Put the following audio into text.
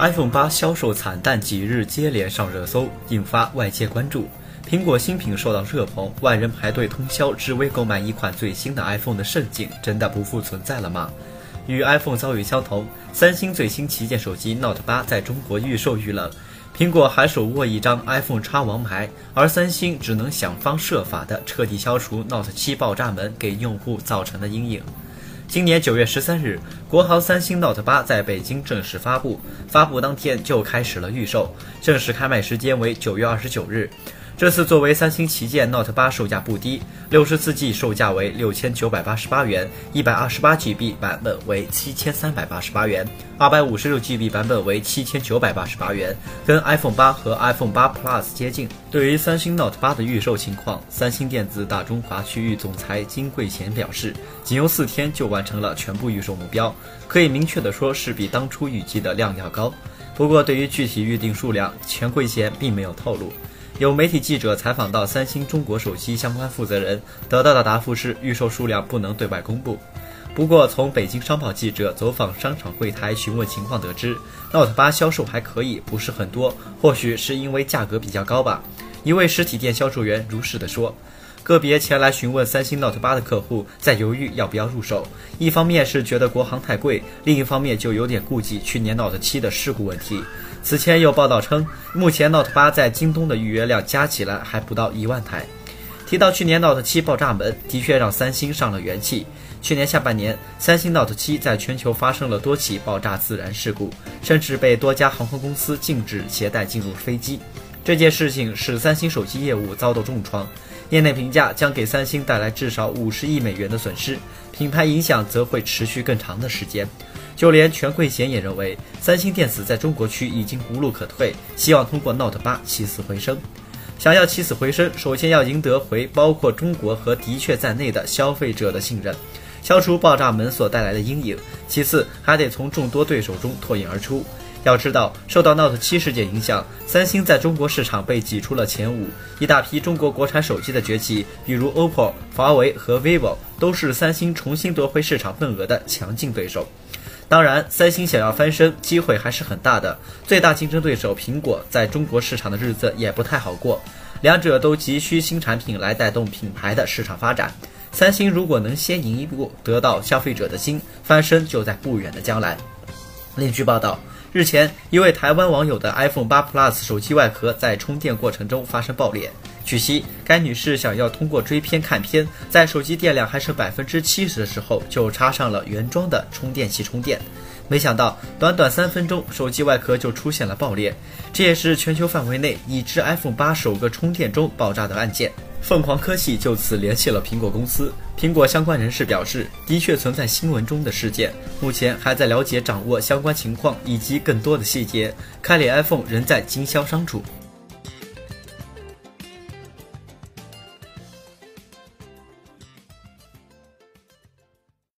iPhone 八销售惨淡，几日接连上热搜，引发外界关注。苹果新品受到热捧，万人排队通宵只为购买一款最新的 iPhone 的盛景，真的不复存在了吗？与 iPhone 遭遇相同，三星最新旗舰手机 Note 八在中国预售遇冷，苹果还手握一张 iPhone X 王牌，而三星只能想方设法的彻底消除 Note 七爆炸门给用户造成的阴影。今年九月十三日，国行三星 Note 八在北京正式发布，发布当天就开始了预售，正式开卖时间为九月二十九日。这次作为三星旗舰 Note 八，售价不低，六十四 G 售价为六千九百八十八元，一百二十八 GB 版本为七千三百八十八元，二百五十六 GB 版本为七千九百八十八元，跟 iPhone 八和 iPhone 八 Plus 接近。对于三星 Note 八的预售情况，三星电子大中华区域总裁金贵贤表示，仅用四天就完成了全部预售目标，可以明确的说是比当初预计的量要高。不过，对于具体预定数量，钱贵贤并没有透露。有媒体记者采访到三星中国手机相关负责人，得到的答复是预售数量不能对外公布。不过，从北京商报记者走访商场柜台询问情况得知，Note 八销售还可以，不是很多，或许是因为价格比较高吧。一位实体店销售员如是的说。个别前来询问三星 Note 八的客户在犹豫要不要入手，一方面是觉得国行太贵，另一方面就有点顾忌去年 Note 七的事故问题。此前有报道称，目前 Note 八在京东的预约量加起来还不到一万台。提到去年 Note 七爆炸门，的确让三星上了元气。去年下半年，三星 Note 七在全球发生了多起爆炸自燃事故，甚至被多家航空公司禁止携带进入飞机。这件事情使三星手机业务遭到重创。业内评价将给三星带来至少五十亿美元的损失，品牌影响则会持续更长的时间。就连全贵贤也认为，三星电子在中国区已经无路可退，希望通过 Note 八起死回生。想要起死回生，首先要赢得回包括中国和的确在内的消费者的信任，消除爆炸门所带来的阴影。其次，还得从众多对手中脱颖而出。要知道，受到 Note 7事件影响，三星在中国市场被挤出了前五。一大批中国国产手机的崛起，比如 OPPO、华为和 vivo，都是三星重新夺回市场份额的强劲对手。当然，三星想要翻身，机会还是很大的。最大竞争对手苹果在中国市场的日子也不太好过，两者都急需新产品来带动品牌的市场发展。三星如果能先赢一步，得到消费者的心，翻身就在不远的将来。另据报道。日前，一位台湾网友的 iPhone 8 Plus 手机外壳在充电过程中发生爆裂。据悉，该女士想要通过追片看片，在手机电量还剩百分之七十的时候，就插上了原装的充电器充电。没想到，短短三分钟，手机外壳就出现了爆裂。这也是全球范围内已知 iPhone 8首个充电中爆炸的案件。凤凰科技就此联系了苹果公司，苹果相关人士表示，的确存在新闻中的事件，目前还在了解掌握相关情况以及更多的细节。开脸 iPhone 仍在经销商处。